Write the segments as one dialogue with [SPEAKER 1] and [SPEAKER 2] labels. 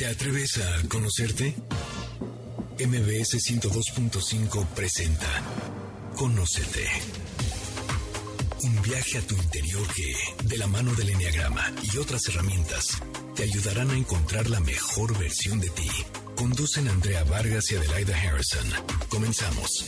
[SPEAKER 1] ¿Te atreves a conocerte? MBS 102.5 presenta Conócete. Un viaje a tu interior que, de la mano del Enneagrama y otras herramientas, te ayudarán a encontrar la mejor versión de ti. Conducen Andrea Vargas y Adelaida Harrison. Comenzamos.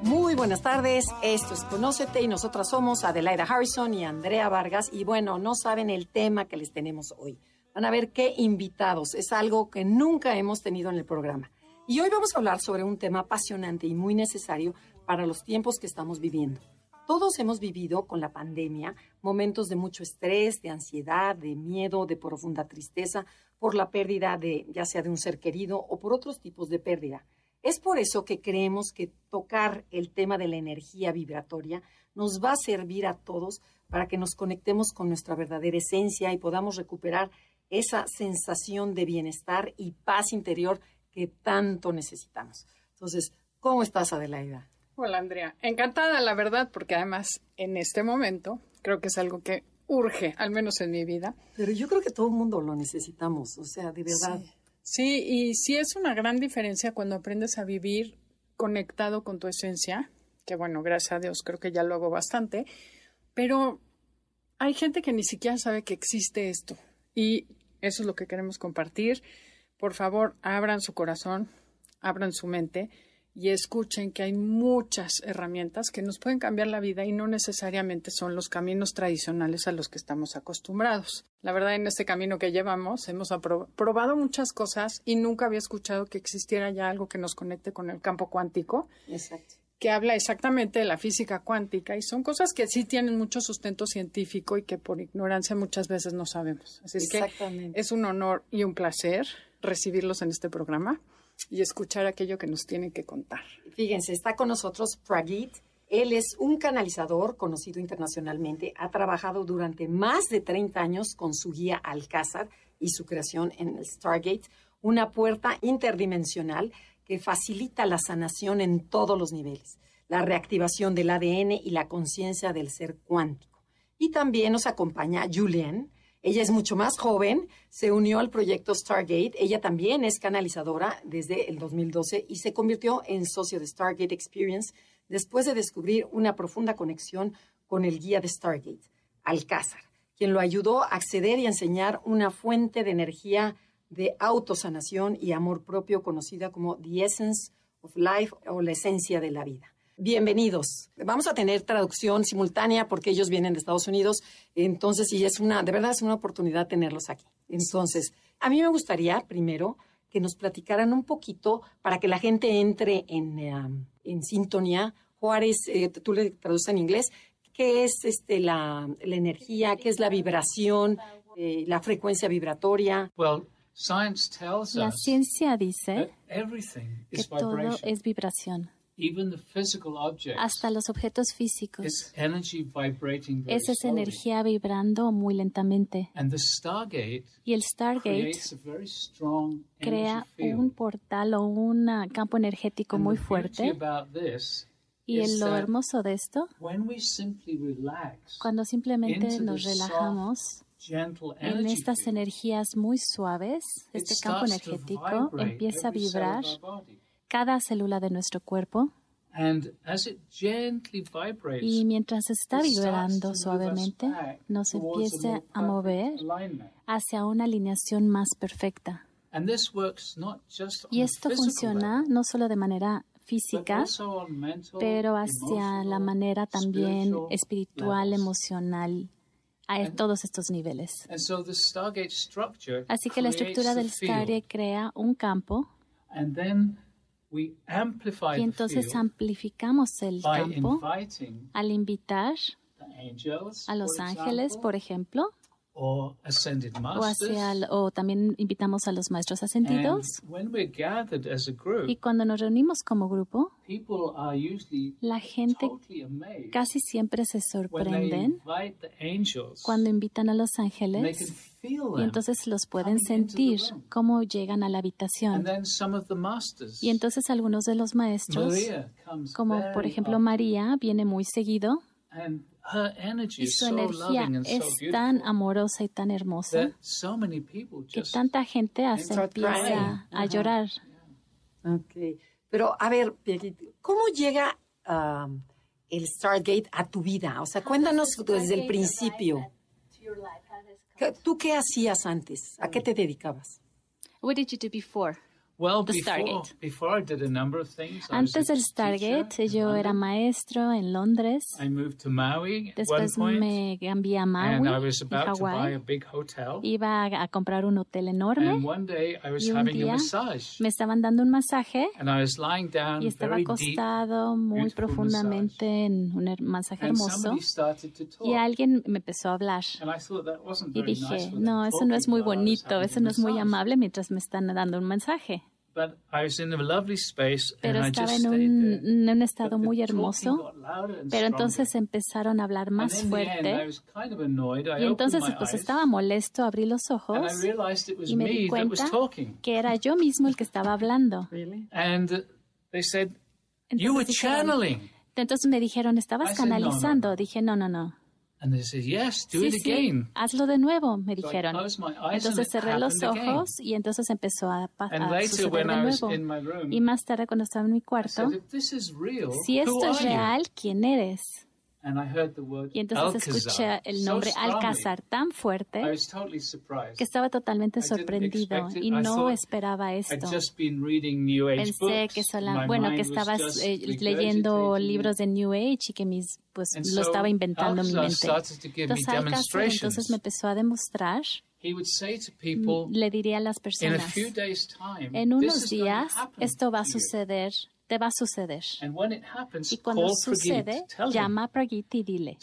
[SPEAKER 2] Muy buenas tardes, esto es Conócete y nosotras somos Adelaida Harrison y Andrea Vargas y bueno, no saben el tema que les tenemos hoy. Van a ver qué invitados, es algo que nunca hemos tenido en el programa. Y hoy vamos a hablar sobre un tema apasionante y muy necesario para los tiempos que estamos viviendo. Todos hemos vivido con la pandemia momentos de mucho estrés, de ansiedad, de miedo, de profunda tristeza por la pérdida de ya sea de un ser querido o por otros tipos de pérdida. Es por eso que creemos que tocar el tema de la energía vibratoria nos va a servir a todos para que nos conectemos con nuestra verdadera esencia y podamos recuperar esa sensación de bienestar y paz interior que tanto necesitamos. Entonces, ¿cómo estás, Adelaida?
[SPEAKER 3] Hola, Andrea. Encantada, la verdad, porque además en este momento creo que es algo que urge, al menos en mi vida.
[SPEAKER 2] Pero yo creo que todo el mundo lo necesitamos, o sea, de verdad.
[SPEAKER 3] Sí. y sí es una gran diferencia cuando aprendes a vivir conectado con tu esencia, que bueno, gracias a Dios creo que ya lo hago bastante, pero hay gente que ni siquiera sabe que existe esto. Y eso es lo que queremos compartir. Por favor, abran su corazón, abran su mente y escuchen que hay muchas herramientas que nos pueden cambiar la vida y no necesariamente son los caminos tradicionales a los que estamos acostumbrados. La verdad, en este camino que llevamos hemos probado muchas cosas y nunca había escuchado que existiera ya algo que nos conecte con el campo cuántico.
[SPEAKER 2] Exacto
[SPEAKER 3] que habla exactamente de la física cuántica y son cosas que sí tienen mucho sustento científico y que por ignorancia muchas veces no sabemos. Así es que es un honor y un placer recibirlos en este programa y escuchar aquello que nos tienen que contar.
[SPEAKER 2] Fíjense, está con nosotros Pragit. Él es un canalizador conocido internacionalmente. Ha trabajado durante más de 30 años con su guía Alcázar y su creación en el Stargate, una puerta interdimensional que facilita la sanación en todos los niveles, la reactivación del ADN y la conciencia del ser cuántico. Y también nos acompaña Julian. Ella es mucho más joven, se unió al proyecto Stargate. Ella también es canalizadora desde el 2012 y se convirtió en socio de Stargate Experience después de descubrir una profunda conexión con el guía de Stargate, Alcázar, quien lo ayudó a acceder y enseñar una fuente de energía de autosanación y amor propio conocida como The Essence of Life o la esencia de la vida. Bienvenidos. Vamos a tener traducción simultánea porque ellos vienen de Estados Unidos, entonces y es una de verdad es una oportunidad tenerlos aquí. Entonces, a mí me gustaría primero que nos platicaran un poquito para que la gente entre en, um, en sintonía. Juárez, eh, tú le traduces en inglés, ¿qué es este, la, la energía? ¿Qué es la vibración? Eh, la frecuencia vibratoria.
[SPEAKER 4] La ciencia dice que todo es vibración. Hasta los objetos físicos. Esa es energía vibrando muy lentamente. Y el Stargate crea un portal o un campo energético muy fuerte. Y lo hermoso de esto, cuando simplemente nos relajamos, en estas energías muy suaves, este campo energético empieza a vibrar cada célula de nuestro cuerpo. Y mientras está vibrando suavemente, nos empieza a mover hacia una alineación más perfecta. Y esto funciona no solo de manera física, pero hacia la manera también espiritual, emocional a todos estos niveles. Así que la estructura del Stargate crea un campo y entonces amplificamos el campo al invitar a los ángeles, por ejemplo, o, hacia, o también invitamos a los maestros ascendidos. y cuando nos reunimos como grupo, la gente casi siempre se sorprenden cuando invitan a los ángeles y entonces los pueden sentir cómo llegan a la habitación. Y entonces algunos de los maestros, como por ejemplo María, viene muy seguido y su energía es tan amorosa y tan hermosa que tanta gente hasta empieza a llorar.
[SPEAKER 2] Okay. Pero, a ver, ¿cómo llega um, el Stargate a tu vida? O sea, cuéntanos desde el principio. ¿Tú qué hacías antes? ¿A qué te dedicabas?
[SPEAKER 4] What did you do before? Antes del Stargate, yo era maestro en Londres. Después me cambié a Maui, en Hawaii. Iba a, comprar un hotel enorme. y un día me estaban dando un masaje y estaba acostado muy profundamente en un masaje hermoso. Y alguien me empezó a hablar. Y dije, no, eso no es muy bonito, eso no es muy amable mientras me están dando un mensaje. Pero estaba en un, en un, estado muy hermoso, pero entonces empezaron a hablar más fuerte. Y entonces pues estaba molesto, abrí los ojos y me di cuenta que era yo mismo el que estaba hablando. Entonces me dijeron, estabas canalizando. Dije, no, no, no.
[SPEAKER 5] And they said, yes, do it again.
[SPEAKER 4] Sí, hazlo de nuevo, me dijeron. Entonces cerré los ojos y entonces empezó a, pasar suceder de nuevo. y más tarde cuando estaba en mi cuarto, si esto es real, ¿quién eres? Y entonces escuché el nombre Alcázar tan fuerte que estaba totalmente sorprendido y no esperaba esto. Pensé que solo, bueno, que estabas eh, leyendo libros de New Age y que mis, pues, lo estaba inventando en mi mente. Entonces Alcázar entonces me empezó a demostrar le diría a las personas, en unos días esto va a suceder te va a suceder. y cuando sucede, llama a Pragit y dile.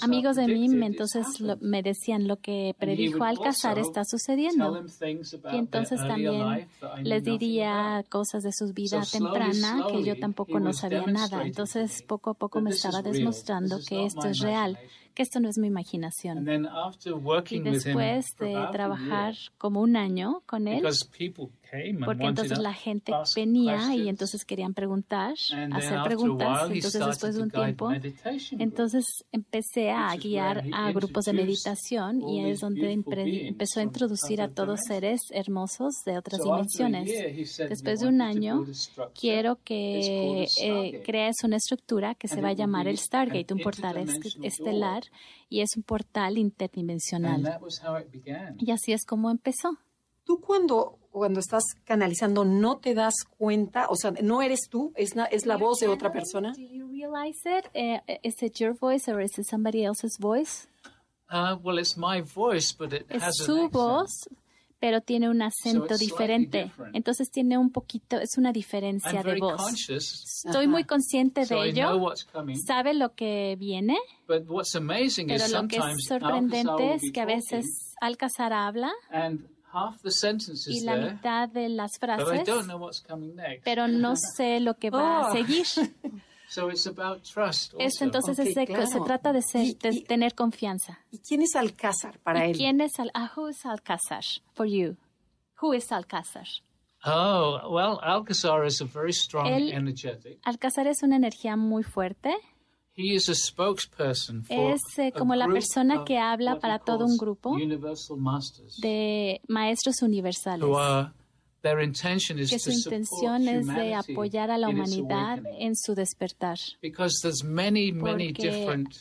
[SPEAKER 4] amigos de mí entonces me decían lo que predijo Alcázar está sucediendo. Y entonces también les diría cosas de su vida temprana que yo tampoco no sabía nada. Entonces poco a poco me estaba demostrando que esto es real que esto no es mi imaginación. Y después de trabajar como un año con él, porque entonces la gente venía y entonces querían preguntar, hacer preguntas. Entonces después de un tiempo, entonces empecé a guiar a grupos de meditación y es donde empezó a introducir a todos seres hermosos de otras dimensiones. Después de un año, quiero que eh, crees una estructura que se va a llamar el Stargate, un portal estelar y es un portal interdimensional. Y así es como empezó.
[SPEAKER 2] Tú cuando, cuando estás canalizando no te das cuenta, o sea, no eres tú, es, es la voz de otra persona.
[SPEAKER 4] Do you realize it? Uh, is it your voice or is it somebody else's voice?
[SPEAKER 5] Uh, well, it's my voice, but it
[SPEAKER 4] es
[SPEAKER 5] has
[SPEAKER 4] su voz, pero tiene un acento diferente. Entonces tiene un poquito, es una diferencia de voz. Estoy muy consciente de ello. Sabe lo que viene. pero lo que es sorprendente es que a veces Alcázar habla y la mitad de las frases, pero no sé lo que va a oh. seguir. Esto entonces se trata de, tener confianza.
[SPEAKER 2] ¿Y quién es Alcázar para él?
[SPEAKER 4] ¿Quién es Al uh, who is Alcázar for you? Who is Alcázar?
[SPEAKER 5] Oh, well, Alcázar is a very strong energetic.
[SPEAKER 4] Alcázar es una energía muy fuerte.
[SPEAKER 5] He is a spokesperson for
[SPEAKER 4] es eh, como la persona que habla para todo un grupo de maestros universales. Que su intención es de apoyar a la humanidad en su despertar. Porque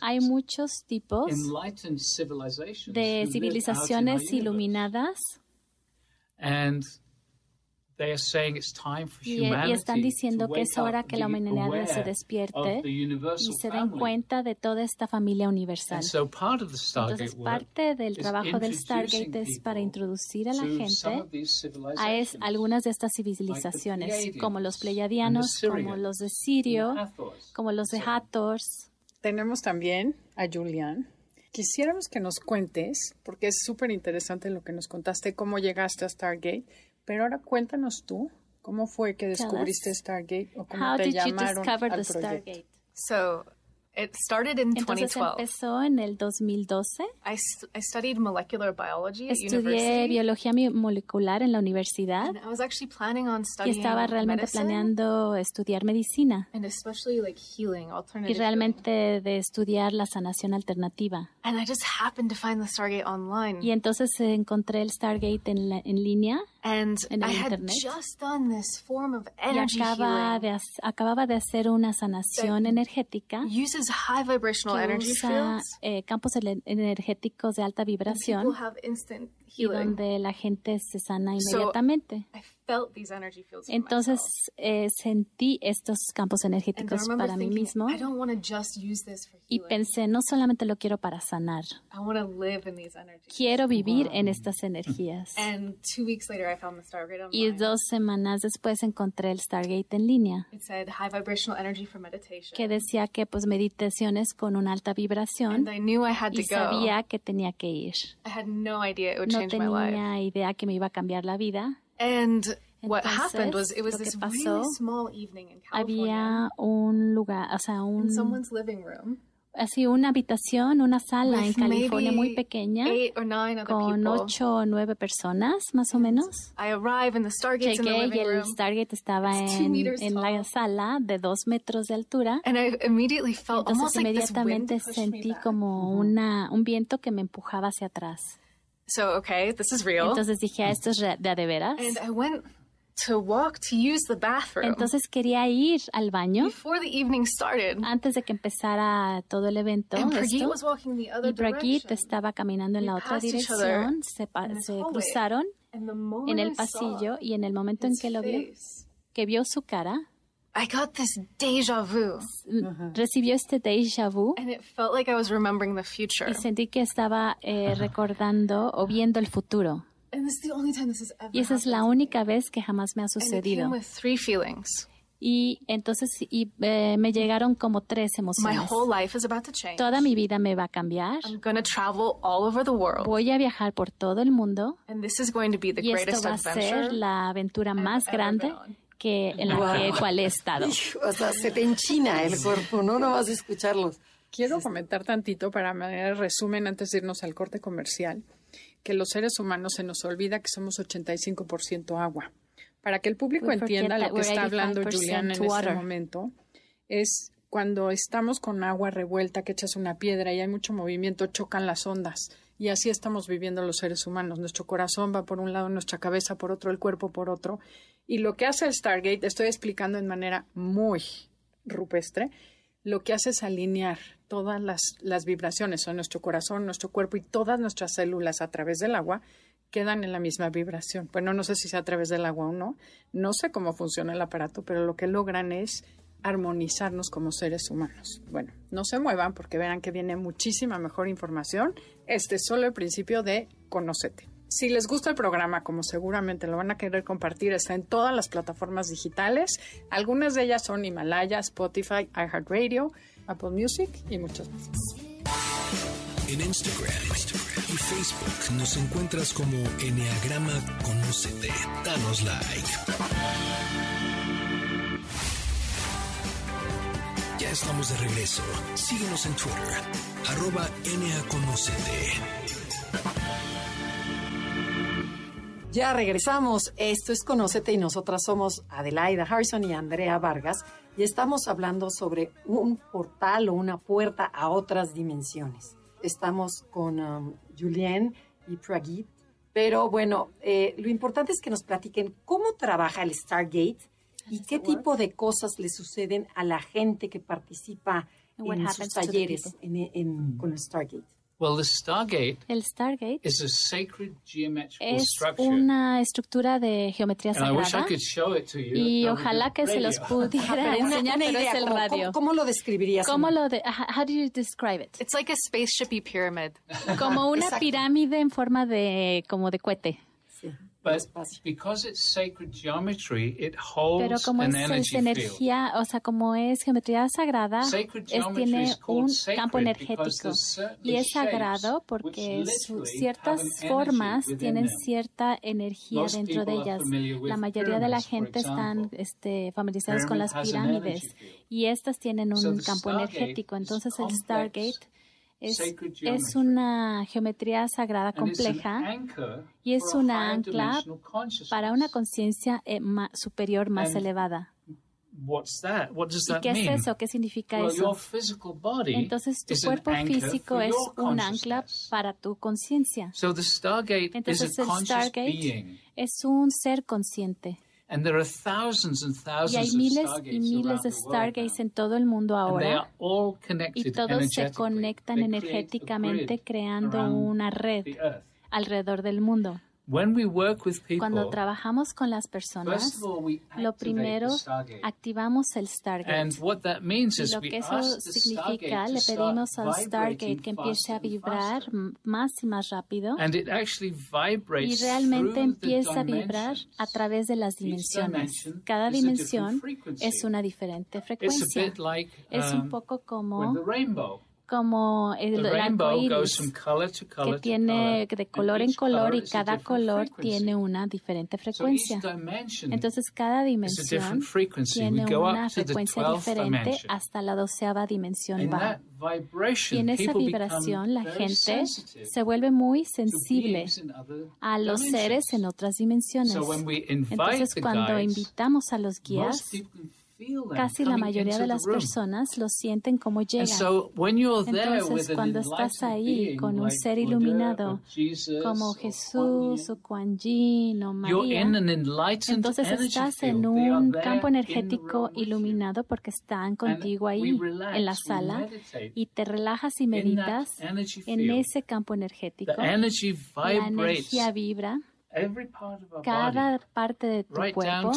[SPEAKER 4] hay muchos tipos de civilizaciones iluminadas y, están diciendo que es hora que la humanidad se despierte y se den cuenta de toda esta familia universal. Entonces, parte del trabajo del Stargate es para introducir a la gente a algunas de estas civilizaciones, como los Pleiadianos, como los de Sirio, como los de Hathors.
[SPEAKER 3] Tenemos también a Julian. Quisiéramos que nos cuentes, porque es súper interesante lo que nos contaste, cómo llegaste a Stargate, pero ahora cuéntanos tú, ¿cómo fue que descubriste Stargate o cómo
[SPEAKER 4] How
[SPEAKER 3] te
[SPEAKER 4] did
[SPEAKER 3] llamaron
[SPEAKER 4] you discover the Stargate?
[SPEAKER 6] So, It started in
[SPEAKER 4] Entonces
[SPEAKER 6] 2012.
[SPEAKER 4] empezó en el 2012.
[SPEAKER 6] I, I studied molecular biology at
[SPEAKER 4] Estudié
[SPEAKER 6] university.
[SPEAKER 4] biología molecular en la universidad
[SPEAKER 6] And I was actually planning on
[SPEAKER 4] y
[SPEAKER 6] studying
[SPEAKER 4] estaba realmente
[SPEAKER 6] medicine
[SPEAKER 4] planeando estudiar medicina
[SPEAKER 6] and especially like healing,
[SPEAKER 4] y
[SPEAKER 6] alternative healing.
[SPEAKER 4] realmente de estudiar la sanación alternativa.
[SPEAKER 6] And I just happened to find the Stargate online.
[SPEAKER 4] Y entonces encontré el Stargate en, la- en línea
[SPEAKER 6] And
[SPEAKER 4] en el
[SPEAKER 6] I had
[SPEAKER 4] internet.
[SPEAKER 6] just done this form of
[SPEAKER 4] y
[SPEAKER 6] energy
[SPEAKER 4] acaba
[SPEAKER 6] healing
[SPEAKER 4] de, acababa de hacer una sanación energética
[SPEAKER 6] uses high vibrational
[SPEAKER 4] que
[SPEAKER 6] energy
[SPEAKER 4] usa
[SPEAKER 6] fields.
[SPEAKER 4] eh, campos energéticos de alta vibración
[SPEAKER 6] People have instant
[SPEAKER 4] y donde la gente se sana
[SPEAKER 6] So,
[SPEAKER 4] inmediatamente.
[SPEAKER 6] I felt these energy fields. for
[SPEAKER 4] Entonces eh, sentí estos campos energéticos para mí mismo
[SPEAKER 6] I don't want to just use this for
[SPEAKER 4] y pensé, no solamente lo quiero para sanar,
[SPEAKER 6] I live in these
[SPEAKER 4] quiero vivir en estas energías.
[SPEAKER 6] And two weeks later, I found the Stargate online.
[SPEAKER 4] Y dos semanas después encontré el Stargate en línea,
[SPEAKER 6] It said high vibrational energy for meditation.
[SPEAKER 4] que decía que pues meditaciones con una alta vibración
[SPEAKER 6] and I knew I had to
[SPEAKER 4] y
[SPEAKER 6] go.
[SPEAKER 4] sabía que tenía que ir.
[SPEAKER 6] I had no idea it would
[SPEAKER 4] No tenía idea que me iba a cambiar la vida.
[SPEAKER 6] And what
[SPEAKER 4] Entonces,
[SPEAKER 6] happened was it was
[SPEAKER 4] lo que
[SPEAKER 6] this
[SPEAKER 4] pasó,
[SPEAKER 6] really small evening in California
[SPEAKER 4] Había un lugar, o sea, un,
[SPEAKER 6] in someone's living room
[SPEAKER 4] así una habitación, una sala en California muy pequeña con ocho o nueve personas más o menos. Llegué y el. Stargate estaba en,
[SPEAKER 6] meters
[SPEAKER 4] en la sala de dos metros de altura.
[SPEAKER 6] And I immediately felt
[SPEAKER 4] Entonces inmediatamente sentí como una, un viento que me empujaba hacia atrás.
[SPEAKER 6] So, okay, this is real.
[SPEAKER 4] Entonces dije, "Ah, esto es de a de veras.
[SPEAKER 6] and I went to walk to use the bathroom
[SPEAKER 4] Entonces quería ir al baño
[SPEAKER 6] before the evening started.
[SPEAKER 4] antes de que empezara todo el evento.
[SPEAKER 6] And
[SPEAKER 4] esto,
[SPEAKER 6] was walking the other
[SPEAKER 4] y Brigitte estaba caminando en la otra dirección, se, se cruzaron en el pasillo y en el momento en que lo vio, que vio su cara,
[SPEAKER 6] I got this deja vu.
[SPEAKER 4] recibió este déjà vu
[SPEAKER 6] And it felt like I was remembering the future.
[SPEAKER 4] y sentí que estaba eh, recordando o viendo el futuro.
[SPEAKER 6] And this is the only time this has ever
[SPEAKER 4] Y esa es la única vez que jamás me ha
[SPEAKER 6] And it came
[SPEAKER 4] sucedido.
[SPEAKER 6] with three feelings.
[SPEAKER 4] Y entonces y, eh, me llegaron como tres
[SPEAKER 6] My
[SPEAKER 4] emociones.
[SPEAKER 6] whole life is about to change.
[SPEAKER 4] Toda mi vida me va a cambiar.
[SPEAKER 6] I'm to travel all over the world.
[SPEAKER 4] Voy a viajar por todo el mundo
[SPEAKER 6] And this is going to be the
[SPEAKER 4] y esto
[SPEAKER 6] greatest
[SPEAKER 4] va a ser
[SPEAKER 6] adventure.
[SPEAKER 4] la aventura más grande
[SPEAKER 6] been on.
[SPEAKER 4] Que en la que cual he estado.
[SPEAKER 2] O sea, se te enchina el cuerpo, ¿no? No vas a escucharlos.
[SPEAKER 3] Quiero comentar tantito para manera de resumen antes de irnos al corte comercial, que los seres humanos se nos olvida que somos 85% agua. Para que el público
[SPEAKER 4] We
[SPEAKER 3] entienda lo que está hablando
[SPEAKER 4] 85%
[SPEAKER 3] Julián en este
[SPEAKER 4] water.
[SPEAKER 3] momento, es cuando estamos con agua revuelta, que echas una piedra y hay mucho movimiento, chocan las ondas. Y así estamos viviendo los seres humanos. Nuestro corazón va por un lado, nuestra cabeza por otro, el cuerpo por otro. Y lo que hace el Stargate, estoy explicando en manera muy rupestre, lo que hace es alinear todas las, las vibraciones, son nuestro corazón, nuestro cuerpo y todas nuestras células a través del agua quedan en la misma vibración. Bueno, no sé si sea a través del agua o no, no sé cómo funciona el aparato, pero lo que logran es armonizarnos como seres humanos. Bueno, no se muevan porque verán que viene muchísima mejor información. Este es solo el principio de Conócete. Si les gusta el programa, como seguramente lo van a querer compartir, está en todas las plataformas digitales. Algunas de ellas son Himalaya, Spotify, iHeartRadio, Apple Music y muchas más.
[SPEAKER 1] En Instagram, y Facebook nos encuentras como Enneagrama Conócete. Danos like. Ya estamos de regreso. Síguenos en Twitter, arroba.
[SPEAKER 2] Ya regresamos. Esto es Conócete y nosotras somos Adelaida Harrison y Andrea Vargas y estamos hablando sobre un portal o una puerta a otras dimensiones. Estamos con um, Julien y Pragit, pero bueno, eh, lo importante es que nos platiquen cómo trabaja el Stargate y qué tipo de cosas le suceden a la gente que participa
[SPEAKER 4] And what
[SPEAKER 2] en sus
[SPEAKER 4] happens to the
[SPEAKER 2] talleres
[SPEAKER 4] people.
[SPEAKER 2] en- en- con el Stargate.
[SPEAKER 5] Well, the Stargate
[SPEAKER 4] El Stargate
[SPEAKER 5] is a sacred geometrical
[SPEAKER 4] es
[SPEAKER 5] structure.
[SPEAKER 4] una estructura de geometría
[SPEAKER 5] and I wish I
[SPEAKER 4] sagrada
[SPEAKER 5] could show it to you.
[SPEAKER 4] y ojalá que se los pudiera enseñar, pero
[SPEAKER 2] idea,
[SPEAKER 4] es el
[SPEAKER 2] ¿cómo-
[SPEAKER 4] radio.
[SPEAKER 2] ¿cómo, cómo lo describirías?
[SPEAKER 4] ¿Cómo lo de, how do you describe it?
[SPEAKER 6] It's like a spaceshipy pyramid.
[SPEAKER 4] Como una pirámide en forma de como de cohete. Pero como es, energía, o sea, como es geometría sagrada, es, tiene un campo energético. Y es sagrado porque ciertas formas tienen cierta energía dentro de ellas. La mayoría de la gente están este, familiarizados con las pirámides y estas tienen un campo energético. Entonces el Stargate es, es, una geometría sagrada compleja y es una ancla para una conciencia eh, superior más elevada. ¿Y qué es eso? ¿Qué significa eso? Entonces tu cuerpo físico es un ancla para tu conciencia. Entonces el Stargate es un ser consciente. Y hay miles y miles de Stargates en todo el mundo ahora. Y todos se conectan energéticamente creando una red alrededor del mundo. Cuando trabajamos con las personas, lo primero activamos el Stargate. y lo que eso significa, le pedimos al Stargate que empiece a vibrar más y más rápido. Y realmente empieza a vibrar a través de las dimensiones. Cada dimensión es una diferente frecuencia. Es un um, poco como como el, arco iris, que tiene de color en color y cada color tiene una diferente frecuencia. Entonces cada dimensión tiene una frecuencia diferente hasta la doceava dimensión va. Y en esa vibración la gente se vuelve muy sensible a los seres en otras dimensiones. Entonces cuando invitamos a los guías, Casi la mayoría de las personas lo sienten como llegan. Entonces, cuando estás ahí con un ser iluminado como Jesús o Kuan Yin o María, entonces estás en un campo energético iluminado porque están contigo ahí en la sala y te relajas y meditas en ese campo energético. La energía vibra cada parte de tu cuerpo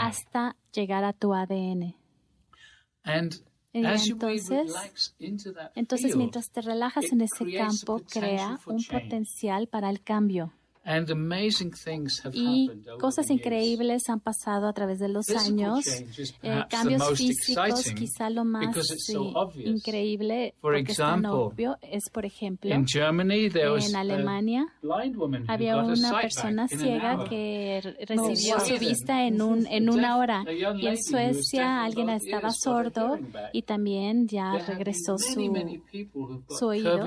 [SPEAKER 4] hasta llegar a tu ADN. entonces, entonces, mientras te relajas en ese campo, crea un potencial para el cambio. Y cosas increíbles han pasado a través de los años. Eh, cambios físicos, quizá lo más increíble, porque es tan obvio, es, por ejemplo, en Alemania había una persona ciega que recibió su vista en, un, en una hora. Y en Suecia alguien estaba sordo y también ya regresó su, su oído.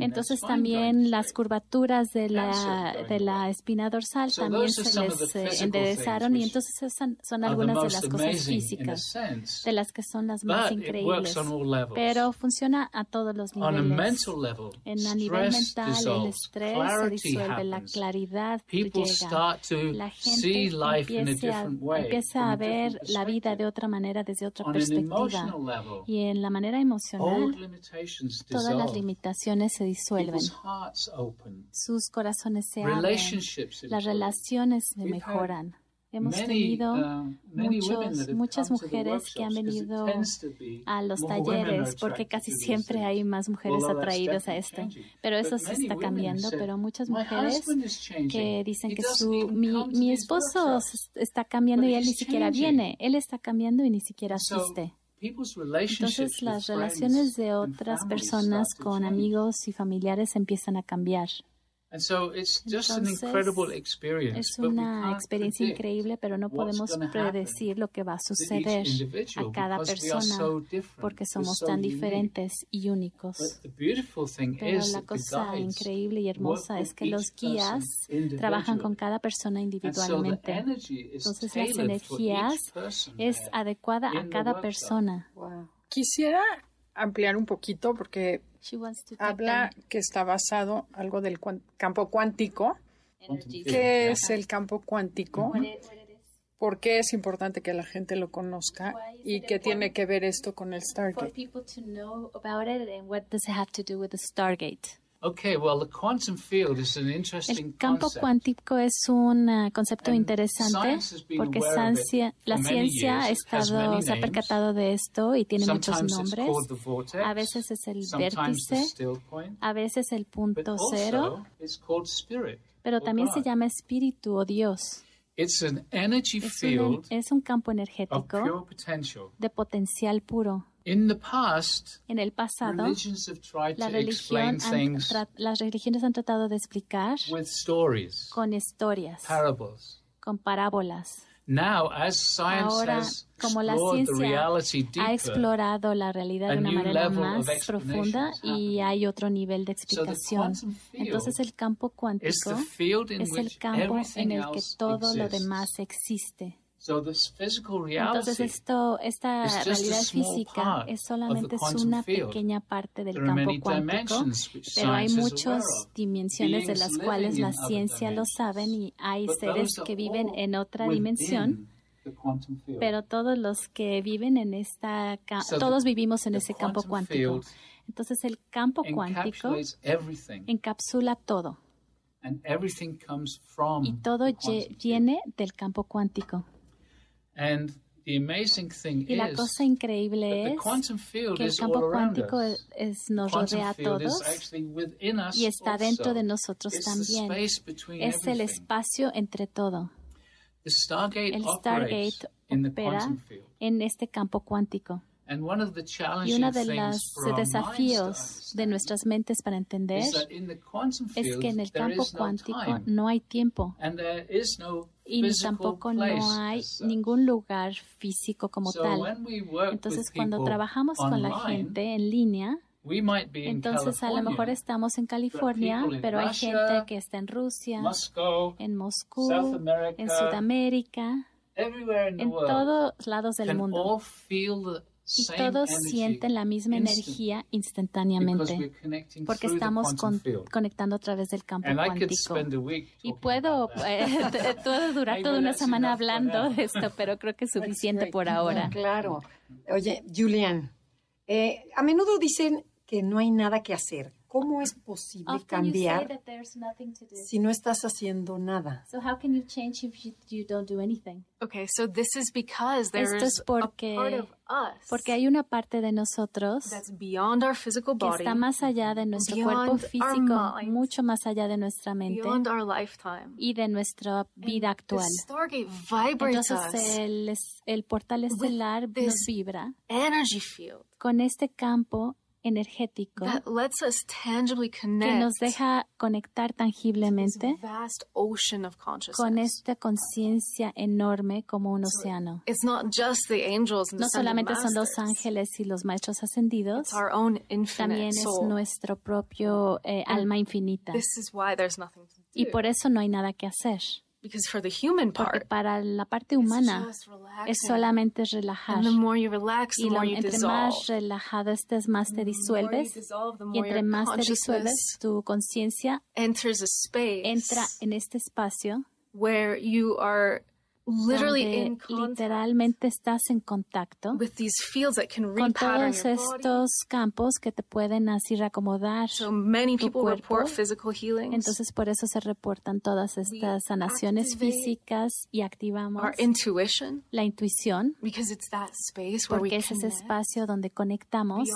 [SPEAKER 4] Entonces también las curvaturas de la de la espina dorsal también se les eh, enderezaron y entonces esas son algunas de las cosas físicas de las que son las más increíbles. Pero funciona a todos los niveles. En a nivel mental, el estrés se disuelve, la claridad llega. La gente empieza, empieza a ver la vida de otra manera, desde otra perspectiva. Y en la manera emocional, todas las limitaciones se disuelven. Sus corazones se abren, las relaciones se mejoran. Hemos tenido uh, muchos, muchas mujeres que han venido a los talleres porque casi siempre hay más mujeres atraídas a esto. Pero eso se está cambiando, pero muchas mujeres que dicen que su, mi, mi esposo está cambiando y él ni siquiera viene, él está cambiando y ni siquiera asiste. Entonces las relaciones de otras personas con amigos y familiares empiezan a cambiar. Entonces, es una experiencia increíble, pero no podemos predecir lo que va a suceder a cada persona porque somos tan diferentes y únicos. Pero la cosa increíble y hermosa es que los guías trabajan con cada persona individualmente. Entonces, las energías es adecuada a cada persona.
[SPEAKER 3] Quisiera ampliar un poquito porque habla que está basado algo del campo cuántico. ¿Qué es el campo cuántico? ¿Por qué es importante que la gente lo conozca y qué tiene que ver esto con el Stargate?
[SPEAKER 5] Okay, well, the quantum field is an interesting
[SPEAKER 4] El campo
[SPEAKER 5] concept.
[SPEAKER 4] cuántico es un uh, concepto interesante porque ciencia- la ciencia ha estado, se ha percatado de esto y tiene muchos nombres. A veces es el vértice, a veces el punto cero,
[SPEAKER 5] also it's called spirit.
[SPEAKER 4] pero también se llama espíritu o Dios.
[SPEAKER 5] It's an energy
[SPEAKER 4] Es un, es un campo energético de potencial puro.
[SPEAKER 5] In the past,
[SPEAKER 4] En el pasado,
[SPEAKER 5] religions have tried
[SPEAKER 4] la
[SPEAKER 5] to
[SPEAKER 4] religión
[SPEAKER 5] explain
[SPEAKER 4] han
[SPEAKER 5] things
[SPEAKER 4] tra- las religiones han tratado de explicar
[SPEAKER 5] with stories,
[SPEAKER 4] con historias,
[SPEAKER 5] parables.
[SPEAKER 4] con parábolas.
[SPEAKER 5] Now, as science
[SPEAKER 4] Ahora,
[SPEAKER 5] has
[SPEAKER 4] como la ciencia
[SPEAKER 5] reality
[SPEAKER 4] ha
[SPEAKER 5] deeper,
[SPEAKER 4] explorado la realidad de una manera
[SPEAKER 5] level
[SPEAKER 4] más
[SPEAKER 5] of
[SPEAKER 4] profunda y hay otro nivel de
[SPEAKER 5] So
[SPEAKER 4] explicación.
[SPEAKER 5] field
[SPEAKER 4] Entonces el campo cuántico es el campo en el que todo lo
[SPEAKER 5] exists.
[SPEAKER 4] demás existe.
[SPEAKER 5] So this physical
[SPEAKER 4] Entonces
[SPEAKER 5] reality,
[SPEAKER 4] esto, esta
[SPEAKER 5] is just a
[SPEAKER 4] realidad
[SPEAKER 5] small
[SPEAKER 4] física
[SPEAKER 5] part
[SPEAKER 4] es
[SPEAKER 5] of
[SPEAKER 4] solamente
[SPEAKER 5] the
[SPEAKER 4] es
[SPEAKER 5] quantum
[SPEAKER 4] una
[SPEAKER 5] field.
[SPEAKER 4] pequeña parte del
[SPEAKER 5] There are
[SPEAKER 4] campo
[SPEAKER 5] many
[SPEAKER 4] cuántico, pero hay muchas dimensiones de
[SPEAKER 5] Beings
[SPEAKER 4] las cuales
[SPEAKER 5] in
[SPEAKER 4] la ciencia lo saben y hay
[SPEAKER 5] But
[SPEAKER 4] seres que viven
[SPEAKER 5] all
[SPEAKER 4] en otra dimensión
[SPEAKER 5] the quantum field.
[SPEAKER 4] pero todos los que viven en esta todos vivimos en ese campo cuántico. Entonces el campo cuántico
[SPEAKER 5] encapsulates everything,
[SPEAKER 4] encapsula todo
[SPEAKER 5] and everything comes from
[SPEAKER 4] y todo viene del campo cuántico.
[SPEAKER 5] And the amazing thing
[SPEAKER 4] Y la
[SPEAKER 5] is
[SPEAKER 4] cosa increíble
[SPEAKER 5] that the
[SPEAKER 4] es que el campo cuántico es- es- nos
[SPEAKER 5] quantum
[SPEAKER 4] rodea a todos y está dentro de nosotros también. Es el espacio entre todo. El Stargate
[SPEAKER 5] in the
[SPEAKER 4] opera
[SPEAKER 5] quantum field.
[SPEAKER 4] en este campo cuántico.
[SPEAKER 5] And one of the
[SPEAKER 4] Y uno de los desafíos de nuestras mentes para entender
[SPEAKER 5] is that in the quantum
[SPEAKER 4] es que en el campo cuántico no hay tiempo y tampoco no hay ningún lugar físico como tal. Entonces, cuando trabajamos con la gente en línea, entonces a lo mejor estamos en California, pero hay gente que está en Rusia, en Moscú, en Sudamérica, en todos lados del mundo. Y todos sienten la misma energía instantáneamente, porque estamos con- conectando a través del campo cuántico. Y puedo, eh, t- puedo durar toda una semana hablando de esto, pero creo que es suficiente por ahora.
[SPEAKER 2] Claro. Oye, Julian, eh, a menudo dicen que no hay nada que hacer. ¿Cómo es posible cambiar si no estás haciendo nada?
[SPEAKER 4] So how can you change if you, you don't do anything?
[SPEAKER 6] Okay, so this is because there
[SPEAKER 4] Esto
[SPEAKER 6] is
[SPEAKER 4] es porque-
[SPEAKER 6] a part of us
[SPEAKER 4] Porque hay una parte de nosotros
[SPEAKER 6] that's beyond our physical
[SPEAKER 4] que
[SPEAKER 6] body,
[SPEAKER 4] está más allá de nuestro cuerpo
[SPEAKER 6] our
[SPEAKER 4] físico,
[SPEAKER 6] mind,
[SPEAKER 4] mucho más allá de nuestra mente
[SPEAKER 6] beyond our lifetime.
[SPEAKER 4] y de nuestra vida
[SPEAKER 6] The
[SPEAKER 4] actual.
[SPEAKER 6] Stargate vibrates
[SPEAKER 4] Entonces el, portal estelar nos vibra
[SPEAKER 6] energy field
[SPEAKER 4] con este campo energético
[SPEAKER 6] that lets us tangibly
[SPEAKER 4] que nos deja conectar tangiblemente con esta conciencia enorme como un océano.
[SPEAKER 6] It's not just the angels and
[SPEAKER 4] No solamente son los ángeles y los maestros ascendidos,
[SPEAKER 6] It's our own
[SPEAKER 4] también es nuestro propio eh, alma infinita.
[SPEAKER 6] This is why there's nothing to do.
[SPEAKER 4] Y por eso no hay nada que hacer.
[SPEAKER 6] Because for the human
[SPEAKER 4] Porque
[SPEAKER 6] part,
[SPEAKER 4] para la parte humana es solamente relajar.
[SPEAKER 6] and the more you relax, the
[SPEAKER 4] Y lo-
[SPEAKER 6] more you
[SPEAKER 4] entre
[SPEAKER 6] dissolve.
[SPEAKER 4] más relajado estés, más te
[SPEAKER 6] The more you
[SPEAKER 4] disuelves. Y entre
[SPEAKER 6] your
[SPEAKER 4] más te disuelves, tu conciencia
[SPEAKER 6] enters a space
[SPEAKER 4] entra en este espacio
[SPEAKER 6] where you are
[SPEAKER 4] donde
[SPEAKER 6] in contact
[SPEAKER 4] literalmente estás en contacto
[SPEAKER 6] with these fields that can
[SPEAKER 4] con todos estos campos que te pueden así reacomodar.
[SPEAKER 6] So many
[SPEAKER 4] tu
[SPEAKER 6] people
[SPEAKER 4] cuerpo.
[SPEAKER 6] report physical healings.
[SPEAKER 4] Entonces por eso se reportan todas estas sanaciones físicas y activamos
[SPEAKER 6] our intuition,
[SPEAKER 4] la intuición
[SPEAKER 6] because it's that space where we
[SPEAKER 4] porque es ese espacio donde conectamos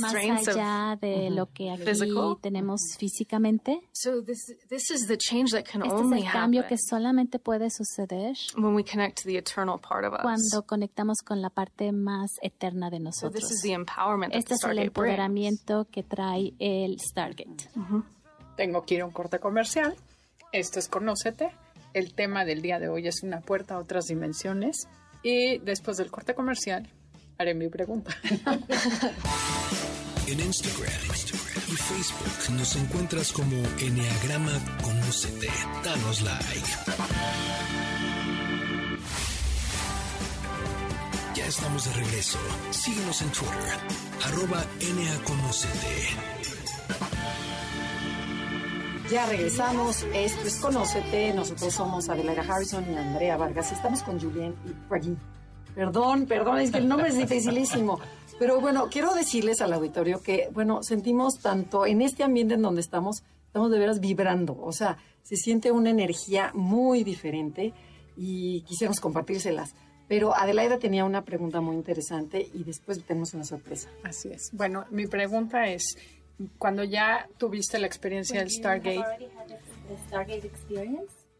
[SPEAKER 4] más allá de lo que aquí
[SPEAKER 6] Physical.
[SPEAKER 4] tenemos físicamente.
[SPEAKER 6] So this this is the change that can
[SPEAKER 4] Este es
[SPEAKER 6] only
[SPEAKER 4] el cambio
[SPEAKER 6] happen
[SPEAKER 4] que solamente puede suceder
[SPEAKER 6] when we connect to the eternal part of us.
[SPEAKER 4] cuando conectamos con la parte más eterna de
[SPEAKER 6] So
[SPEAKER 4] nosotros.
[SPEAKER 6] this is the empowerment that
[SPEAKER 4] Este
[SPEAKER 6] the
[SPEAKER 4] es el
[SPEAKER 6] Stargate brings.
[SPEAKER 4] empoderamiento que trae el Stargate.
[SPEAKER 3] Tengo que ir a un corte comercial. Esto es Conócete. El tema del día de hoy es una puerta a otras dimensiones. Y después del corte comercial haré mi pregunta.
[SPEAKER 1] En Instagram, Instagram y Facebook nos encuentras como Enneagrama Conócete. Danos like. Estamos de regreso. Síguenos en Twitter, arroba NAConocete.
[SPEAKER 2] Ya regresamos. Esto es Conócete. Nosotros somos Adelaida Harrison y Andrea Vargas. Estamos con Julián y Pragui. Perdón, perdón, es que el nombre es dificilísimo. Pero bueno, quiero decirles al auditorio que, bueno, sentimos tanto en este ambiente en donde estamos, estamos de veras vibrando. O sea, se siente una energía muy diferente y quisiéramos compartírselas. Pero Adelaida tenía una pregunta muy interesante y después tenemos una sorpresa.
[SPEAKER 3] Así es. Bueno, mi pregunta es, cuando ya tuviste la experiencia del Stargate,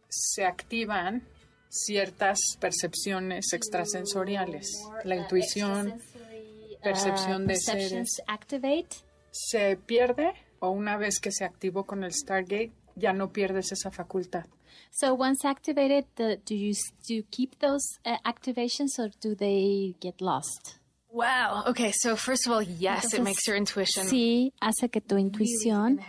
[SPEAKER 3] se activan ciertas percepciones extrasensoriales, la intuición, percepción de seres. ¿Se pierde o una vez que se activó con el Stargate ya no pierdes esa facultad?
[SPEAKER 4] So once activated, the, do you do you keep those uh, activations or do they get lost?
[SPEAKER 6] Wow. Okay. So first of all, yes, Entonces, it makes your intuition.
[SPEAKER 4] Sí, hace que tu intuición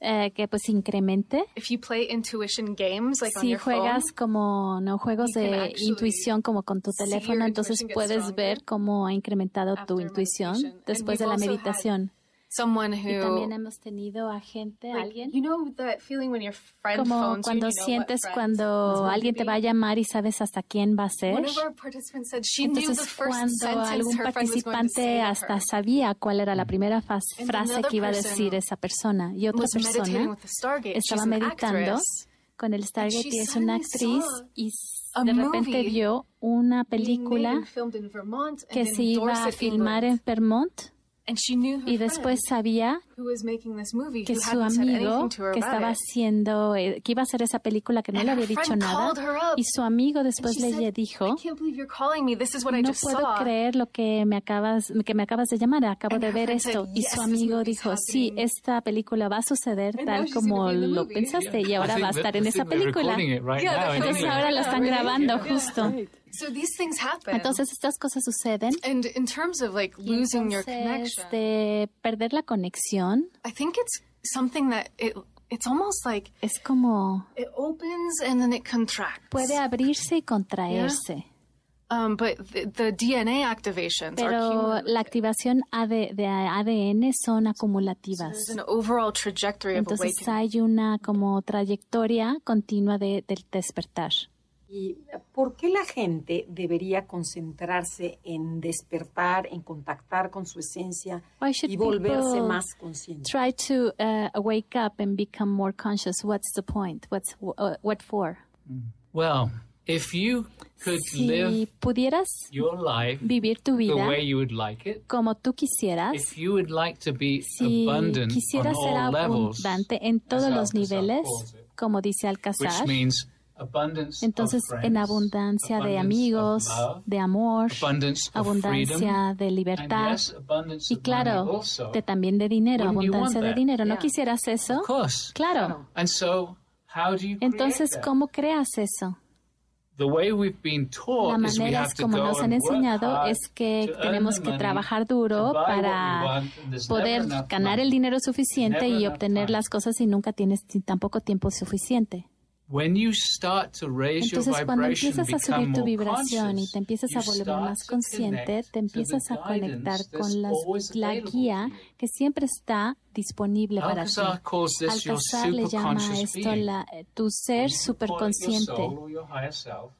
[SPEAKER 4] eh, que pues incremente.
[SPEAKER 6] If you play intuition games, like
[SPEAKER 4] si
[SPEAKER 6] on your
[SPEAKER 4] juegas
[SPEAKER 6] phone,
[SPEAKER 4] como no juegos de intuición como con tu teléfono, entonces puedes ver cómo ha incrementado tu intuición después de la meditación.
[SPEAKER 6] Someone who,
[SPEAKER 4] y también hemos tenido a gente,
[SPEAKER 6] like,
[SPEAKER 4] alguien.
[SPEAKER 6] You know that feeling when your friend
[SPEAKER 4] como
[SPEAKER 6] phones
[SPEAKER 4] cuando
[SPEAKER 6] you, you know
[SPEAKER 4] sientes
[SPEAKER 6] what
[SPEAKER 4] cuando alguien te va a llamar y sabes hasta quién va a ser.
[SPEAKER 6] One of our participants said she knew the
[SPEAKER 4] Entonces
[SPEAKER 6] first
[SPEAKER 4] cuando algún participante hasta
[SPEAKER 6] her.
[SPEAKER 4] sabía cuál era la primera frase que iba a decir esa persona y otra persona estaba
[SPEAKER 6] an
[SPEAKER 4] meditando con el Stargate y es una actriz y de repente vio una película
[SPEAKER 6] and filmed in Vermont and
[SPEAKER 4] que se iba a filmar en Vermont
[SPEAKER 6] And she knew her
[SPEAKER 4] y después sabía que su amigo que estaba haciendo, eh, que iba a hacer esa película que no le había dicho nada y su amigo después le dijo no puedo creer lo que me acabas que me acabas de llamar acabo de ver esto y
[SPEAKER 6] "Yes,
[SPEAKER 4] su amigo dijo sí
[SPEAKER 6] happening."
[SPEAKER 4] esta película va a suceder tal como lo pensaste y ahora va a estar en esa película entonces
[SPEAKER 5] England.
[SPEAKER 4] ahora lo están grabando justo
[SPEAKER 6] So these things happen.
[SPEAKER 4] entonces estas cosas suceden
[SPEAKER 6] and in terms of like
[SPEAKER 4] y
[SPEAKER 6] losing your
[SPEAKER 4] entonces
[SPEAKER 6] connection,
[SPEAKER 4] de perder la conexión
[SPEAKER 6] I think it's something that it it's almost like
[SPEAKER 4] es como
[SPEAKER 6] it opens and then it contracts.
[SPEAKER 4] puede abrirse y contraerse
[SPEAKER 6] Um, but the, the DNA activations are
[SPEAKER 4] pero la activación AD de ADN son acumulativas
[SPEAKER 6] There's an overall trajectory of
[SPEAKER 4] Entonces
[SPEAKER 6] awakening.
[SPEAKER 4] hay una como trayectoria continua de, del despertar.
[SPEAKER 2] ¿Y por qué la gente debería concentrarse en despertar, en contactar con su esencia
[SPEAKER 4] Why should
[SPEAKER 2] y volverse más conscientes?
[SPEAKER 4] Try to uh, wake up and become more conscious. What's the point? What's uh, what for?
[SPEAKER 5] Well, if you could
[SPEAKER 4] Si
[SPEAKER 5] live
[SPEAKER 4] pudieras
[SPEAKER 5] your life
[SPEAKER 4] vivir tu
[SPEAKER 5] the
[SPEAKER 4] vida
[SPEAKER 5] way you would like it,
[SPEAKER 4] como tú quisieras,
[SPEAKER 5] if you would like to be
[SPEAKER 4] si
[SPEAKER 5] abundant on
[SPEAKER 4] quisieras ser
[SPEAKER 5] all levels,
[SPEAKER 4] abundante en todos los niveles,
[SPEAKER 5] it,
[SPEAKER 4] como dice
[SPEAKER 5] which
[SPEAKER 4] Alcazar,
[SPEAKER 5] means
[SPEAKER 4] entonces en abundancia de
[SPEAKER 5] abundance
[SPEAKER 4] amigos, de amor, abundancia de libertad y claro, de también de dinero, abundancia de dinero. ¿No quisieras eso? Claro.
[SPEAKER 5] And so, how do you create
[SPEAKER 4] Entonces? ¿cómo creas eso?
[SPEAKER 5] The way we've been taught
[SPEAKER 4] La manera
[SPEAKER 5] have
[SPEAKER 4] es
[SPEAKER 5] to
[SPEAKER 4] como nos han enseñado
[SPEAKER 5] hard
[SPEAKER 4] es que tenemos que trabajar
[SPEAKER 5] to
[SPEAKER 4] duro para poder ganar
[SPEAKER 5] money.
[SPEAKER 4] el dinero suficiente y obtener las cosas y nunca tienes tampoco tiempo suficiente.
[SPEAKER 5] When you start to raise your
[SPEAKER 4] Entonces, cuando empiezas a
[SPEAKER 5] become
[SPEAKER 4] subir tu
[SPEAKER 5] more
[SPEAKER 4] vibración y
[SPEAKER 5] conscious,
[SPEAKER 4] te empiezas a
[SPEAKER 5] you
[SPEAKER 4] volver
[SPEAKER 5] start
[SPEAKER 4] más
[SPEAKER 5] to
[SPEAKER 4] consciente,
[SPEAKER 5] connect
[SPEAKER 4] te empiezas
[SPEAKER 5] the
[SPEAKER 4] a conectar con la
[SPEAKER 5] available
[SPEAKER 4] guía que siempre está disponible para ti.
[SPEAKER 5] Alcazar
[SPEAKER 4] le llama a esto la, eh, tu ser superconsciente,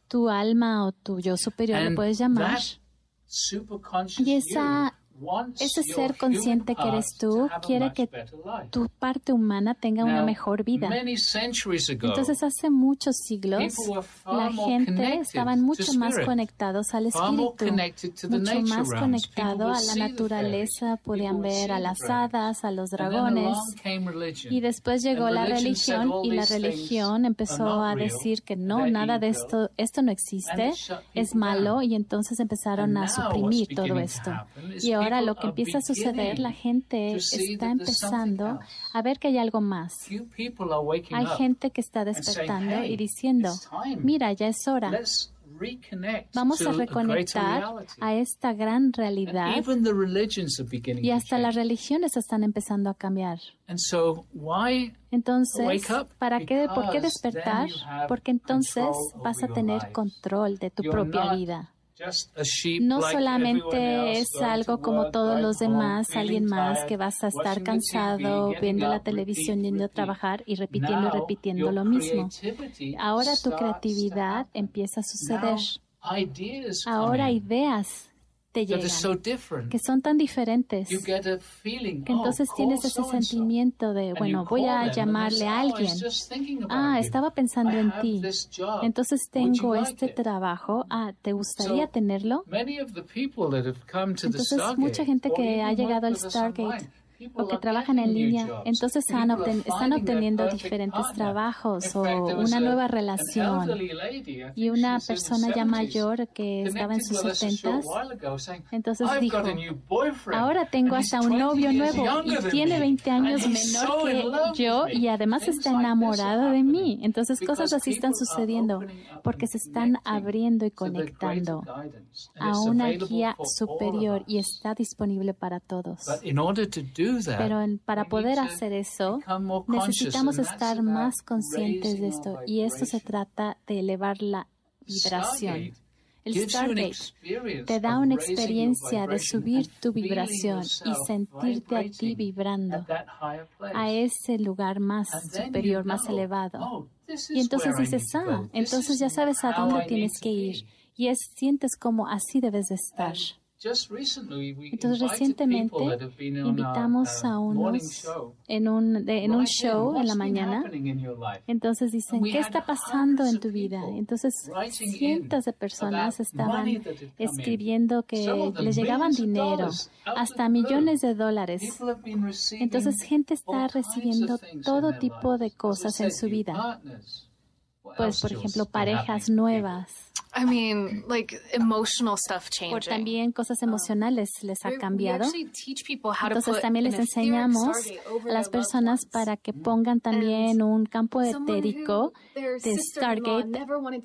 [SPEAKER 4] tu alma o tu yo superior
[SPEAKER 5] And
[SPEAKER 4] puedes llamar. Y esa- ese ser consciente que eres tú quiere que tu parte humana tenga una mejor vida. Entonces hace muchos siglos la gente estaban mucho más conectados al espíritu, mucho más conectado a la naturaleza, podían ver a las hadas, a los dragones. Y después llegó la religión y la religión empezó a decir que no, nada de esto, esto no existe, es malo y entonces empezaron a suprimir todo esto. Y ahora
[SPEAKER 5] people
[SPEAKER 4] lo que empieza a suceder, la gente está empezando a ver que hay algo más. Hay gente que está despertando
[SPEAKER 5] "Hey,
[SPEAKER 4] y diciendo, mira, ya es hora. Vamos a reconectar
[SPEAKER 5] reality."
[SPEAKER 4] a esta gran realidad y hasta las religiones están empezando a cambiar.
[SPEAKER 5] And so why
[SPEAKER 4] Entonces, ¿para qué, ¿por qué despertar? Porque entonces vas a tener control de tu propia vida. No solamente es algo como todos los demás, alguien más que vas a estar cansado, viendo la televisión, yendo a trabajar y repitiendo y repitiendo lo mismo. Ahora tu creatividad empieza a suceder. Ahora ideas te llegan, que son tan diferentes, que entonces tienes ese sentimiento de, bueno, voy a llamarle a alguien. Ah, estaba pensando en ti. Entonces tengo este trabajo. Ah, ¿te gustaría tenerlo? Entonces mucha gente que ha llegado al Stargate o que trabajan en línea, entonces están, están obteniendo diferentes trabajos o una nueva relación. Y una persona ya mayor que estaba en sus setentas, entonces dijo, ahora tengo hasta un novio nuevo y tiene 20 años menor que yo y además está enamorado de mí. Entonces cosas así están sucediendo porque se están abriendo y conectando a una guía superior y está disponible para todos. Pero para poder hacer eso, necesitamos estar más conscientes de esto y esto se trata de elevar la vibración. El Stargate te da una experiencia de subir tu vibración y sentirte a ti vibrando a ese lugar más superior, más elevado. Oh, y entonces dices, ah, entonces ya sabes a dónde tienes que ir. Y es, sientes como así debes de estar. Entonces recientemente invitamos a unos en un, en un show en la mañana. Entonces dicen, ¿qué está pasando en tu vida? Entonces cientos de personas estaban escribiendo que les llegaban dinero, hasta millones de dólares. Entonces gente está recibiendo todo tipo de cosas en su vida. Pues, por ejemplo, parejas nuevas
[SPEAKER 6] I mean, like emotional stuff
[SPEAKER 4] Por también cosas emocionales les ha cambiado. Entonces también les enseñamos a las personas para que pongan también un campo etérico de Stargate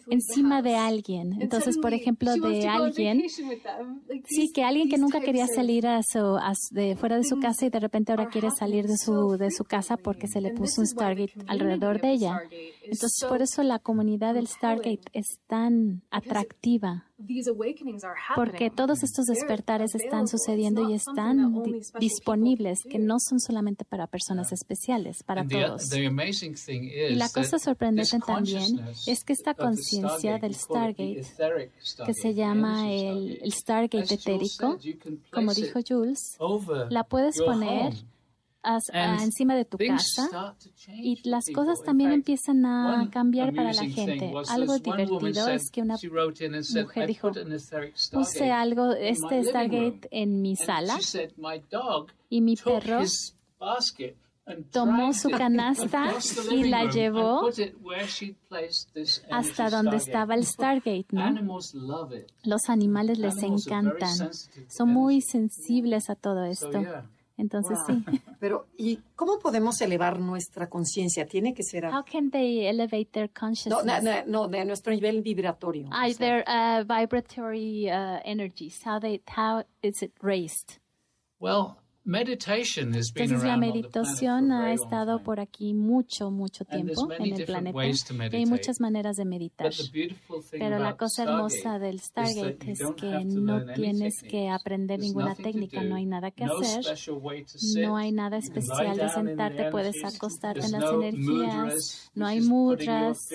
[SPEAKER 4] encima de alguien. Entonces, por ejemplo, de alguien, sí, que alguien que nunca quería salir a su, de fuera de su casa y de repente ahora quiere salir de su de su casa porque se le puso un Stargate alrededor de ella. Entonces, por eso la comunidad del Stargate es tan atractiva, porque todos estos despertares están sucediendo y están disponibles, que no son solamente para personas especiales, para todos. Y la cosa sorprendente también es que esta conciencia del Stargate, que se llama el, el Stargate etérico, como dijo Jules, la puedes poner encima de tu casa y las cosas también empiezan a cambiar para la gente. Algo divertido es que una mujer dijo, puse algo, este Stargate en mi sala y mi perro tomó su canasta y la llevó hasta donde estaba el Stargate, ¿no? Los animales les encantan, son muy sensibles a todo esto. Entonces sí.
[SPEAKER 2] Pero ¿y cómo podemos elevar nuestra conciesia? Tiene que ser.
[SPEAKER 4] How can they elevate their consciousness?
[SPEAKER 2] No, no, no de nuestro nivel vibratorio.
[SPEAKER 4] Ah, o their uh, vibratory uh, energies. How they how is it raised?
[SPEAKER 5] Well,
[SPEAKER 4] entonces la meditación ha estado por aquí mucho, mucho tiempo en el planeta. y hay muchas maneras de meditar. Pero la cosa hermosa del Stargate es que no tienes que aprender ninguna técnica, no hay nada que hacer, no hay nada especial de sentarte, puedes acostarte en las energías, no hay mudras,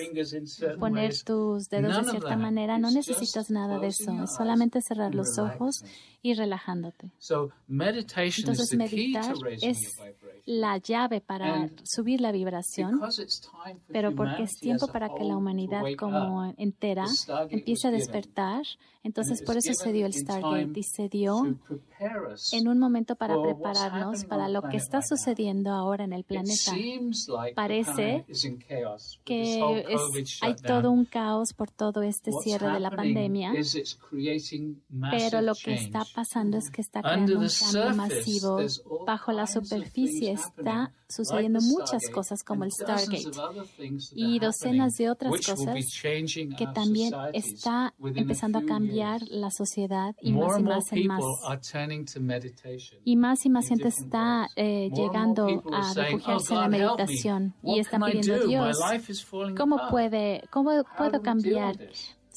[SPEAKER 4] poner tus dedos de cierta manera, no necesitas nada de eso, es solamente cerrar los ojos y relajándote. Entonces meditar es la llave para subir la vibración, pero porque es tiempo para que la humanidad como entera empiece a despertar, entonces por eso se dio el Stargate y se dio en un momento para prepararnos para lo que está sucediendo ahora en el planeta. Parece que hay todo un caos por todo este cierre de la pandemia, pero lo que está pasando es que está creando un cambio masivo. Bajo la superficie está sucediendo muchas cosas como el Stargate y docenas de otras cosas que también está empezando a cambiar la sociedad y más y más en más. Y más y más gente está eh, llegando a refugiarse en la meditación y está pidiendo Dios, ¿cómo puede, cómo puedo cambiar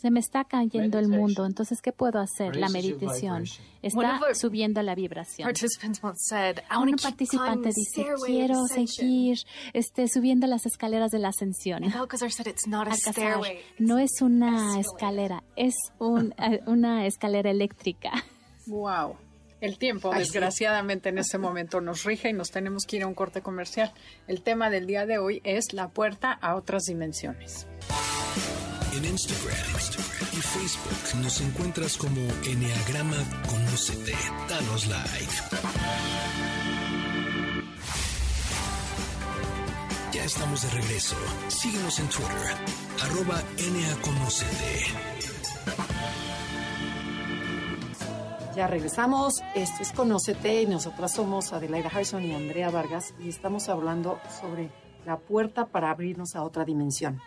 [SPEAKER 4] se me está cayendo el mundo, entonces ¿qué puedo hacer? La meditación está subiendo la vibración. Un participante dice, quiero seguir este, subiendo las escaleras de la ascensión. No es una escalera, es un, eh, una escalera eléctrica.
[SPEAKER 3] Wow. El tiempo, desgraciadamente, en este momento nos rige y nos tenemos que ir a un corte comercial. El tema del día de hoy es la puerta a otras dimensiones.
[SPEAKER 1] En Instagram, y Facebook nos encuentras como Enneagrama Conócete. Danos like. Ya estamos de regreso. Síguenos en Twitter, arroba
[SPEAKER 2] Ya regresamos. Esto es Conócete y nosotras somos Adelaida Harrison y Andrea Vargas y estamos hablando sobre la puerta para abrirnos a otra dimensión.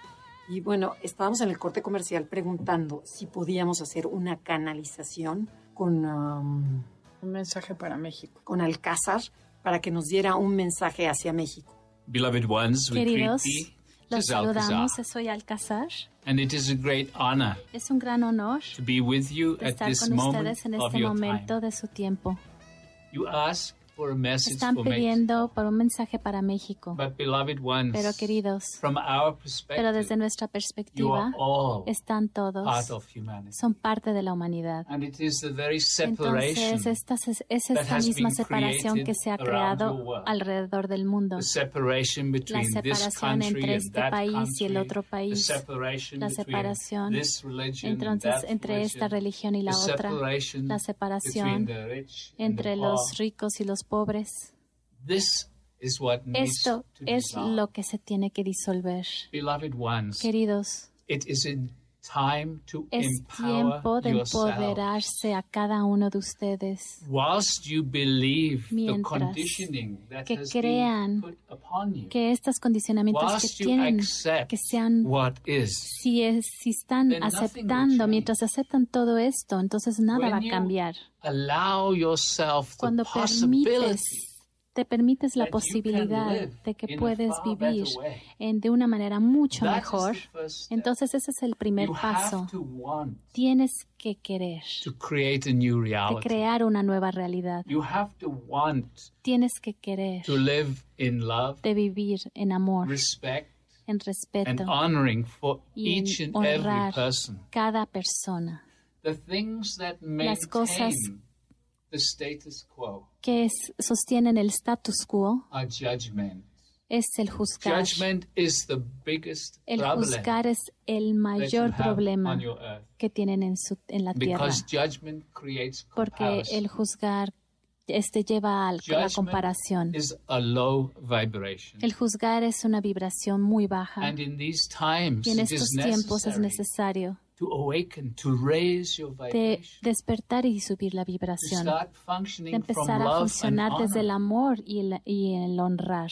[SPEAKER 2] Y bueno, estábamos en el corte comercial preguntando si podíamos hacer una canalización con... Um,
[SPEAKER 3] un mensaje para México.
[SPEAKER 2] Con Alcázar para que nos diera un mensaje hacia México.
[SPEAKER 5] Beloved ones,
[SPEAKER 4] Queridos, los saludamos, soy Alcázar.
[SPEAKER 5] And it is a great honor
[SPEAKER 4] es un gran honor
[SPEAKER 5] to be with you
[SPEAKER 4] at estar con ustedes en este momento de su tiempo.
[SPEAKER 5] You ask
[SPEAKER 4] están pidiendo por un mensaje para México. Pero queridos, pero desde nuestra perspectiva, están todos, son parte de la humanidad. Entonces, esta es, esta misma separación que se ha creado alrededor del mundo. La separación entre este país y el otro país. La separación entonces, entre esta religión y la otra. La separación entre los ricos y los pobres. Esto es lo que se tiene que disolver. Queridos, es tiempo de empoderarse a cada uno de ustedes. Mientras que crean que estos condicionamientos que tienen, que sean, si, si están aceptando, mientras aceptan todo esto, entonces nada va a cambiar. Cuando permites te permites la posibilidad de que puedes vivir en, de una manera mucho mejor, entonces ese es el primer paso. Tienes que querer de crear una nueva realidad. Tienes que querer de vivir en amor, en respeto y en honrar cada persona. Las cosas que sostienen el status quo es el juzgar. el juzgar es el mayor problema que tienen en, su, en la tierra. Porque el juzgar este lleva a la comparación. El juzgar es una vibración muy baja. y en estos tiempos es necesario de despertar y subir la vibración, de empezar a funcionar desde el amor y el, y el honrar.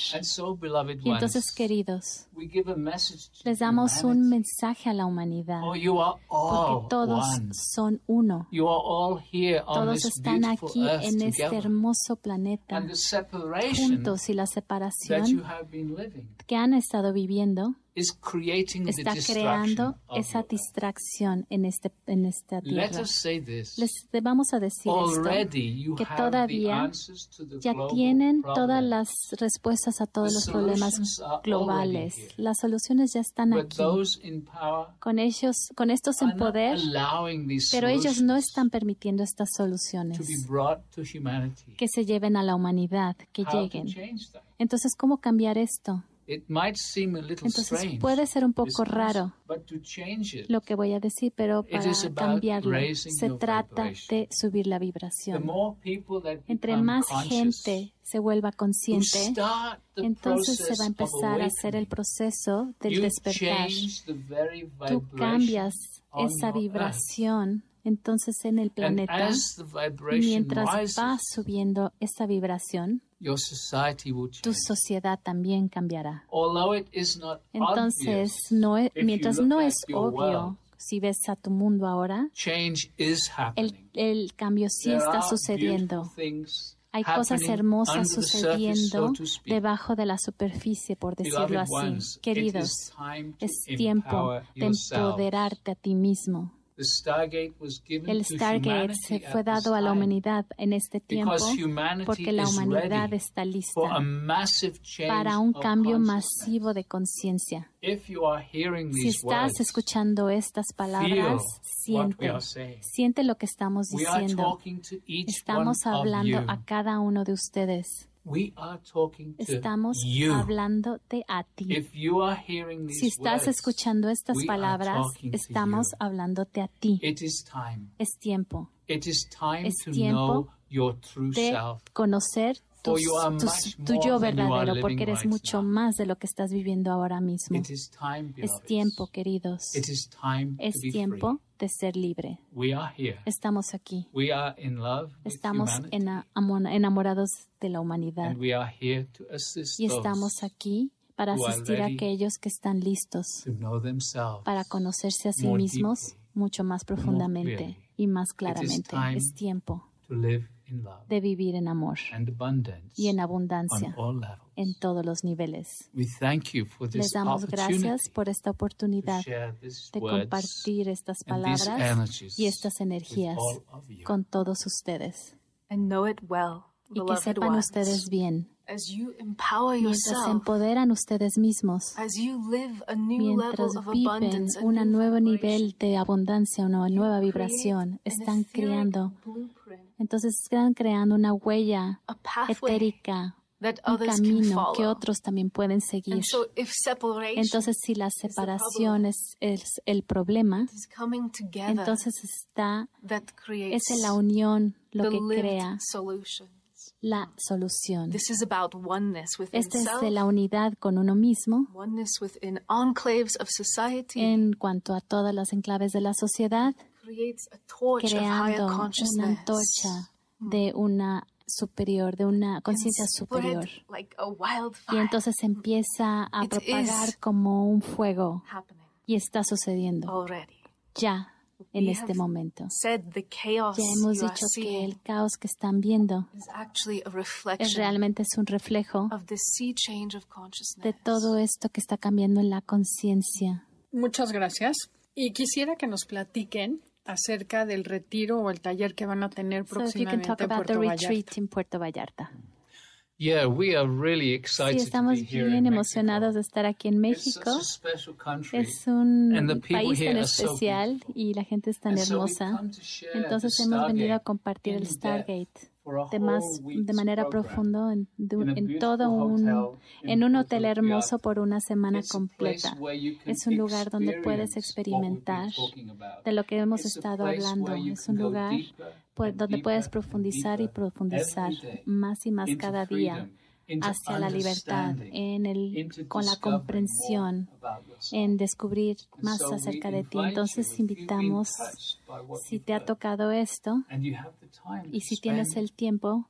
[SPEAKER 4] Y entonces, queridos, les damos un mensaje a la humanidad, porque todos son uno. Todos están aquí en este hermoso planeta, juntos y la separación que han estado viviendo está creando esa distracción en, este, en esta tierra. Les vamos a decir esto, que todavía ya tienen todas las respuestas a todos los problemas globales. Las soluciones ya están aquí. Con ellos, con estos en poder, pero ellos no están permitiendo estas soluciones que se lleven a la humanidad, que lleguen. Entonces, ¿cómo cambiar esto? Entonces puede ser un poco raro lo que voy a decir, pero para cambiarlo se trata de subir la vibración. Entre más gente se vuelva consciente, entonces se va a empezar a hacer el proceso del despertar. Tú cambias esa vibración entonces en el planeta, mientras va subiendo esa vibración, tu sociedad también cambiará. Entonces, no mientras no es obvio, si ves a tu mundo ahora, el, el cambio sí está sucediendo. Hay cosas hermosas sucediendo debajo de la superficie, por decirlo así. Queridos, es tiempo de empoderarte a ti mismo El Stargate se fue dado a la humanidad en este tiempo porque la humanidad está lista para un cambio masivo de conciencia. Si estás escuchando estas palabras, siente, siente lo que estamos diciendo. Estamos hablando a cada uno de ustedes. Estamos hablándote a ti. si estás escuchando estas palabras, estamos hablándote a ti. Es tiempo. es tiempo de conocer tu, yo verdadero, porque eres mucho más de lo que estás viviendo ahora mismo. es tiempo, queridos. es tiempo de ser libre. Estamos aquí. Estamos enamorados de la humanidad. y estamos aquí para asistir a aquellos que están listos para conocerse a sí mismos mucho más profundamente y más claramente. Es tiempo de vivir en amor y en abundancia en todos los niveles. Les damos gracias por esta oportunidad de compartir estas palabras y estas energías con todos ustedes. Y que sepan ustedes bien. Mientras se empoderan ustedes mismos, mientras viven un nuevo nivel de abundancia, una nueva vibración, están creando, entonces están creando una huella etérica, un camino que otros también pueden seguir. Entonces, si la separación es, el problema, entonces está, es la unión lo que crea la solución. Esta es de la unidad con uno mismo en cuanto a todas las enclaves de la sociedad, creando una antorcha de una superior, de una conciencia superior. Y entonces empieza a propagar como un fuego y está sucediendo ya en este momento. Ya hemos dicho que el caos que están viendo es realmente es un reflejo de todo esto que está cambiando en la conciencia.
[SPEAKER 3] Muchas gracias. Y quisiera que nos platiquen acerca del retiro o el taller que van a tener próximamente
[SPEAKER 4] en Puerto Vallarta. Sí, estamos bien emocionados de estar aquí en México. Es un país tan especial y la gente es tan hermosa. Entonces hemos venido a compartir el Stargate de, manera profunda en, todo un, en un hotel hermoso por una semana completa. Es un lugar donde puedes experimentar de lo que hemos estado hablando. Es un lugar donde puedes profundizar y profundizar más y más cada día hacia la libertad, en el, con la comprensión, en descubrir más acerca de ti. Entonces invitamos, si te ha tocado esto y si tienes el tiempo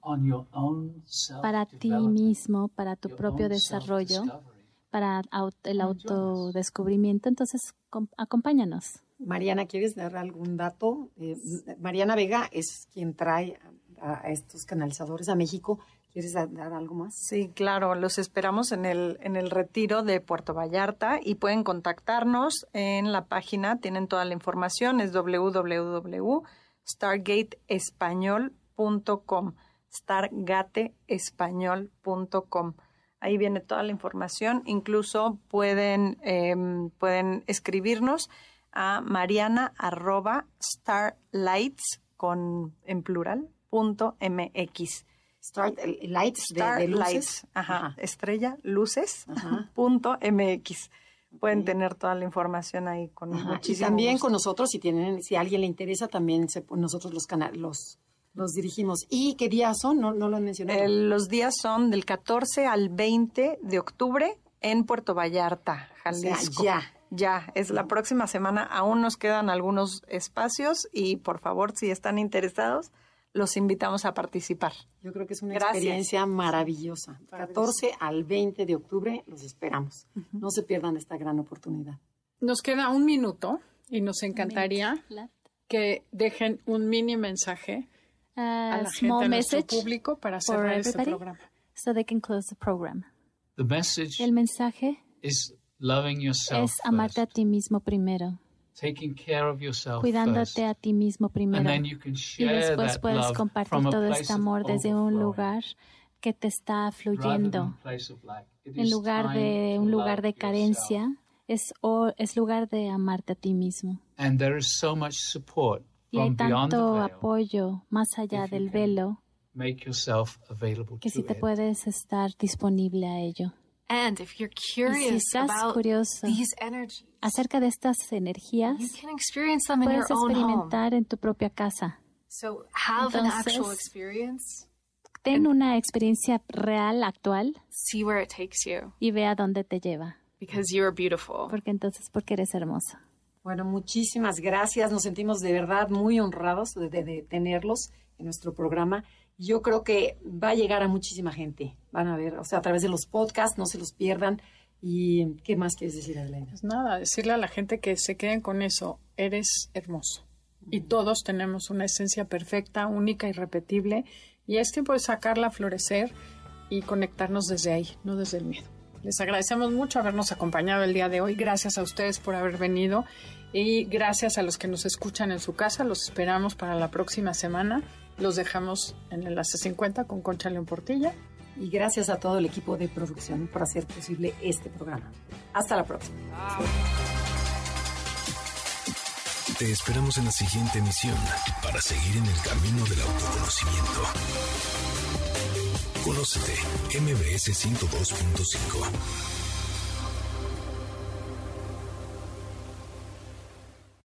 [SPEAKER 4] para ti mismo, para tu propio desarrollo, para el autodescubrimiento, entonces acompáñanos.
[SPEAKER 2] Mariana, ¿quieres dar algún dato? Eh, Mariana Vega es quien trae a estos canalizadores a México ¿Quieres dar algo más?
[SPEAKER 7] Sí, claro, los esperamos en el, en el retiro de Puerto Vallarta y pueden contactarnos en la página, tienen toda la información, es www.stargateespañol.com, stargateespañol.com. Ahí viene toda la información, incluso pueden, em, pueden escribirnos a mariana en plural
[SPEAKER 2] Start Lights de, luces.
[SPEAKER 7] ajá, estrella, luces, punto MX. Pueden tener toda la información ahí con muchísimo
[SPEAKER 2] Y también con nosotros, si tienen, si a alguien le interesa, también se, nosotros los, los, los dirigimos. ¿Y qué días son? No, no lo han mencionado.
[SPEAKER 7] los días son del 14 al 20 de octubre en Puerto Vallarta, Jalisco.
[SPEAKER 2] ya.
[SPEAKER 7] Ya, es la próxima semana. Aún nos quedan algunos espacios y por favor, si están interesados, los invitamos a participar.
[SPEAKER 2] Yo creo que es una experiencia maravillosa. 14 al 20 de octubre los esperamos. No se pierdan esta gran oportunidad.
[SPEAKER 3] Nos queda un minuto y nos encantaría que dejen un mini mensaje a la gente, a nuestro público para cerrar este programa.
[SPEAKER 4] So they can close the program. El mensaje es amarte a ti mismo primero. Cuidándote a ti mismo primero. Y después puedes compartir todo este amor desde un lugar que te está fluyendo. En lugar de un lugar de carencia, es, es lugar de amarte a ti mismo. y hay tanto apoyo más allá del velo que si te puedes estar disponible a ello.
[SPEAKER 6] And if you're curious
[SPEAKER 4] y si estás curioso acerca de estas energías,
[SPEAKER 6] you can experience them
[SPEAKER 4] in
[SPEAKER 6] puedes
[SPEAKER 4] your experimentar en tu propia casa.
[SPEAKER 6] So have
[SPEAKER 4] Entonces,
[SPEAKER 6] an actual experience.
[SPEAKER 4] Ten una experiencia real, actual.
[SPEAKER 6] See where it takes you.
[SPEAKER 4] Y ve a dónde te lleva.
[SPEAKER 6] Because you are beautiful.
[SPEAKER 4] Porque entonces, porque eres hermoso.
[SPEAKER 2] Bueno, muchísimas gracias. Nos sentimos de verdad muy honrados de, de, de tenerlos en nuestro programa yo creo que va a llegar a muchísima gente. Van a ver, o sea, a través de los podcasts, no se los pierdan. ¿Y qué más quieres decir, Adelena?
[SPEAKER 3] Pues nada, decirle a la gente que se queden con eso. Eres hermoso. Y todos tenemos una esencia perfecta, única, irrepetible. Y es tiempo de sacarla a florecer y conectarnos desde ahí, no desde el miedo. Les agradecemos mucho habernos acompañado el día de hoy. Gracias a ustedes por haber venido y gracias a los que nos escuchan en su casa. Los esperamos para la próxima semana. Los dejamos en el enlace 50 con Concha León Portilla.
[SPEAKER 2] Y gracias a todo el equipo de producción por hacer posible este programa. Hasta la próxima.
[SPEAKER 1] Te esperamos en la siguiente emisión para seguir en el camino del autoconocimiento. Conócete, MBS 102.5.